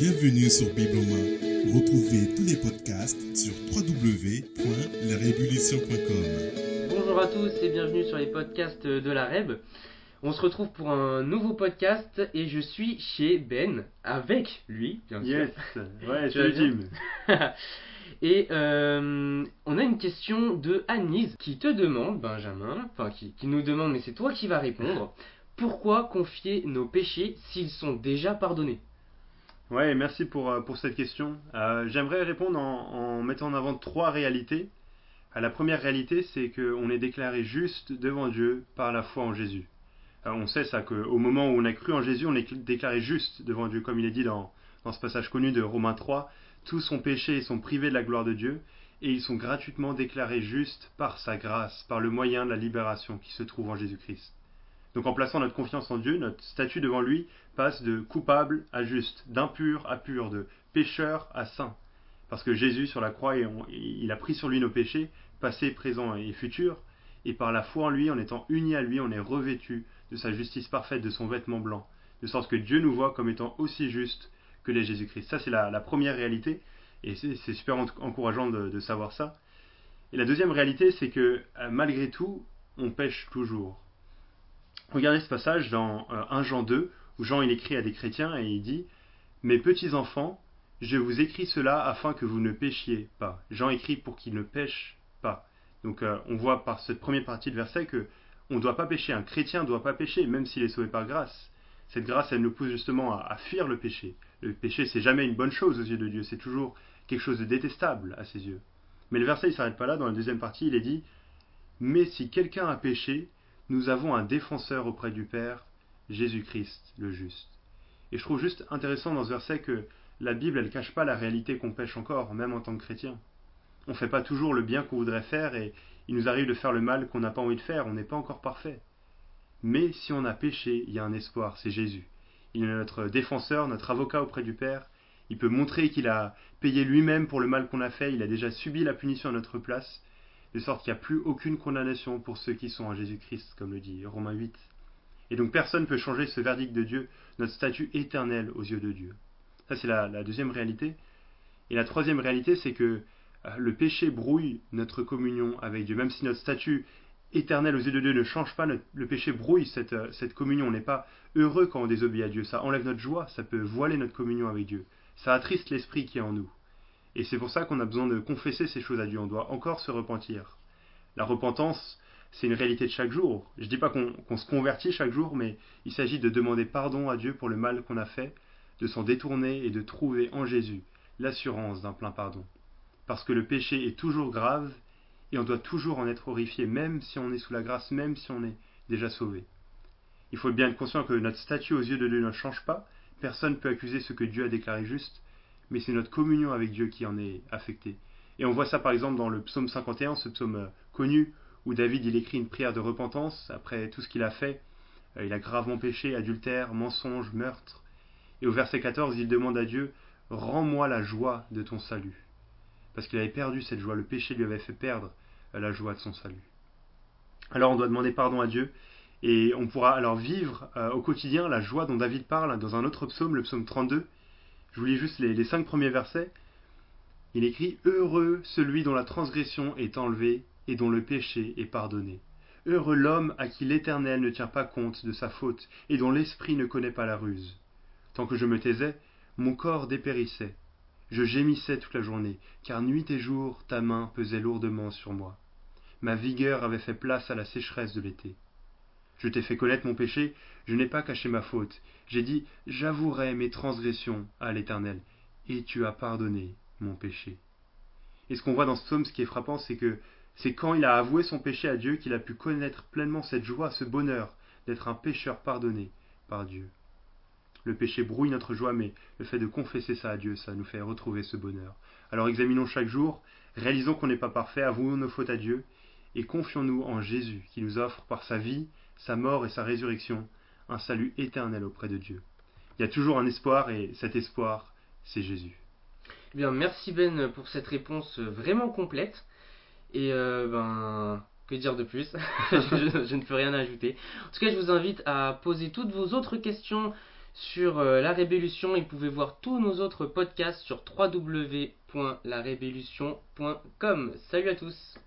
Bienvenue sur Bible en main. Retrouvez tous les podcasts sur www.larévolution.com. Bonjour à tous et bienvenue sur les podcasts de la REB. On se retrouve pour un nouveau podcast et je suis chez Ben avec lui, bien sûr. Yes, ouais, bien Jim. Et euh, on a une question de Anise qui te demande, Benjamin, enfin qui, qui nous demande, mais c'est toi qui vas répondre, pourquoi confier nos péchés s'ils sont déjà pardonnés? Ouais, merci pour, euh, cette question. Euh, J'aimerais répondre en, mettant en avant trois réalités. Euh, La première réalité, c'est qu'on est déclaré juste devant Dieu par la foi en Jésus. On sait ça, qu'au moment où on a cru en Jésus, on est déclaré juste devant Dieu, comme il est dit dans, dans ce passage connu de Romains 3. Tous sont péchés et sont privés de la gloire de Dieu, et ils sont gratuitement déclarés justes par sa grâce, par le moyen de la libération qui se trouve en Jésus-Christ. Donc en plaçant notre confiance en Dieu, notre statut devant lui passe de coupable à juste, d'impur à pur, de pécheur à saint. Parce que Jésus sur la croix, il a pris sur lui nos péchés, passés, présents et futurs, et par la foi en lui, en étant unis à lui, on est revêtu de sa justice parfaite, de son vêtement blanc, de sorte que Dieu nous voit comme étant aussi justes que les Jésus-Christ. Ça, c'est la, la première réalité, et c'est super en- encourageant de, de savoir ça. Et la deuxième réalité, c'est que euh, malgré tout, on pêche toujours. Regardez ce passage dans euh, 1 Jean 2, où Jean il écrit à des chrétiens et il dit Mes petits enfants, je vous écris cela afin que vous ne péchiez pas. Jean écrit pour qu'ils ne pêchent pas. Donc euh, on voit par cette première partie de verset que on ne doit pas pécher. Un chrétien ne doit pas pécher, même s'il est sauvé par grâce. Cette grâce, elle nous pousse justement à, à fuir le péché. Le péché, c'est jamais une bonne chose aux yeux de Dieu. C'est toujours quelque chose de détestable à ses yeux. Mais le verset, il s'arrête pas là. Dans la deuxième partie, il est dit Mais si quelqu'un a péché, nous avons un défenseur auprès du Père, Jésus-Christ le juste. Et je trouve juste intéressant dans ce verset que la Bible, elle cache pas la réalité qu'on pêche encore, même en tant que chrétien. On fait pas toujours le bien qu'on voudrait faire et il nous arrive de faire le mal qu'on n'a pas envie de faire, on n'est pas encore parfait. Mais si on a péché, il y a un espoir, c'est Jésus. Il est notre défenseur, notre avocat auprès du Père. Il peut montrer qu'il a payé lui-même pour le mal qu'on a fait, il a déjà subi la punition à notre place, de sorte qu'il n'y a plus aucune condamnation pour ceux qui sont en Jésus-Christ, comme le dit Romains 8. Et donc personne ne peut changer ce verdict de Dieu, notre statut éternel aux yeux de Dieu. Ça c'est la, la deuxième réalité. Et la troisième réalité, c'est que euh, le péché brouille notre communion avec Dieu. Même si notre statut éternel aux yeux de Dieu ne change pas, le péché brouille cette, euh, cette communion. On n'est pas heureux quand on désobéit à Dieu. Ça enlève notre joie, ça peut voiler notre communion avec Dieu. Ça attriste l'esprit qui est en nous. Et c'est pour ça qu'on a besoin de confesser ces choses à Dieu. On doit encore se repentir. La repentance, c'est une réalité de chaque jour. Je ne dis pas qu'on se convertit chaque jour, mais il s'agit de demander pardon à Dieu pour le mal qu'on a fait, de s'en détourner et de trouver en Jésus l'assurance d'un plein pardon. Parce que le péché est toujours grave et on doit toujours en être horrifié, même si on est sous la grâce, même si on est déjà sauvé. Il faut bien être conscient que notre statut aux yeux de Dieu ne change pas. Personne ne peut accuser ce que Dieu a déclaré juste, mais c'est notre communion avec Dieu qui en est affectée. Et on voit ça par exemple dans le psaume 51, ce psaume euh, connu, où David il écrit une prière de repentance après tout ce qu'il a fait. Euh, Il a gravement péché, adultère, mensonge, meurtre. Et au verset 14, il demande à Dieu Rends-moi la joie de ton salut. Parce qu'il avait perdu cette joie, le péché lui avait fait perdre euh, la joie de son salut. Alors on doit demander pardon à Dieu, et on pourra alors vivre au quotidien la joie dont David parle dans un autre psaume, le psaume 32. Je vous lis juste les, les cinq premiers versets. Il écrit Heureux celui dont la transgression est enlevée et dont le péché est pardonné. Heureux l'homme à qui l'Éternel ne tient pas compte de sa faute et dont l'esprit ne connaît pas la ruse. Tant que je me taisais, mon corps dépérissait. Je gémissais toute la journée, car nuit et jour ta main pesait lourdement sur moi. Ma vigueur avait fait place à la sécheresse de l'été. Je t'ai fait connaître mon péché, je n'ai pas caché ma faute. J'ai dit J'avouerai mes transgressions à l'Éternel, et tu as pardonné mon péché. Et ce qu'on voit dans ce psaume, ce qui est frappant, c'est que c'est quand il a avoué son péché à Dieu qu'il a pu connaître pleinement cette joie, ce bonheur d'être un pécheur pardonné par Dieu. Le péché brouille notre joie, mais le fait de confesser ça à Dieu, ça nous fait retrouver ce bonheur. Alors examinons chaque jour, réalisons qu'on n'est pas parfait, avouons nos fautes à Dieu, et confions-nous en Jésus, qui nous offre par sa vie, sa mort et sa résurrection un salut éternel auprès de Dieu. Il y a toujours un espoir, et cet espoir, c'est Jésus. Eh Bien, merci Ben pour cette réponse vraiment complète. Et euh, ben, que dire de plus? Je, ne peux rien ajouter. En tout cas, je vous invite à poser toutes vos autres questions sur euh, La Rébellution et vous pouvez voir tous nos autres podcasts sur www.larébellution.com. Salut à tous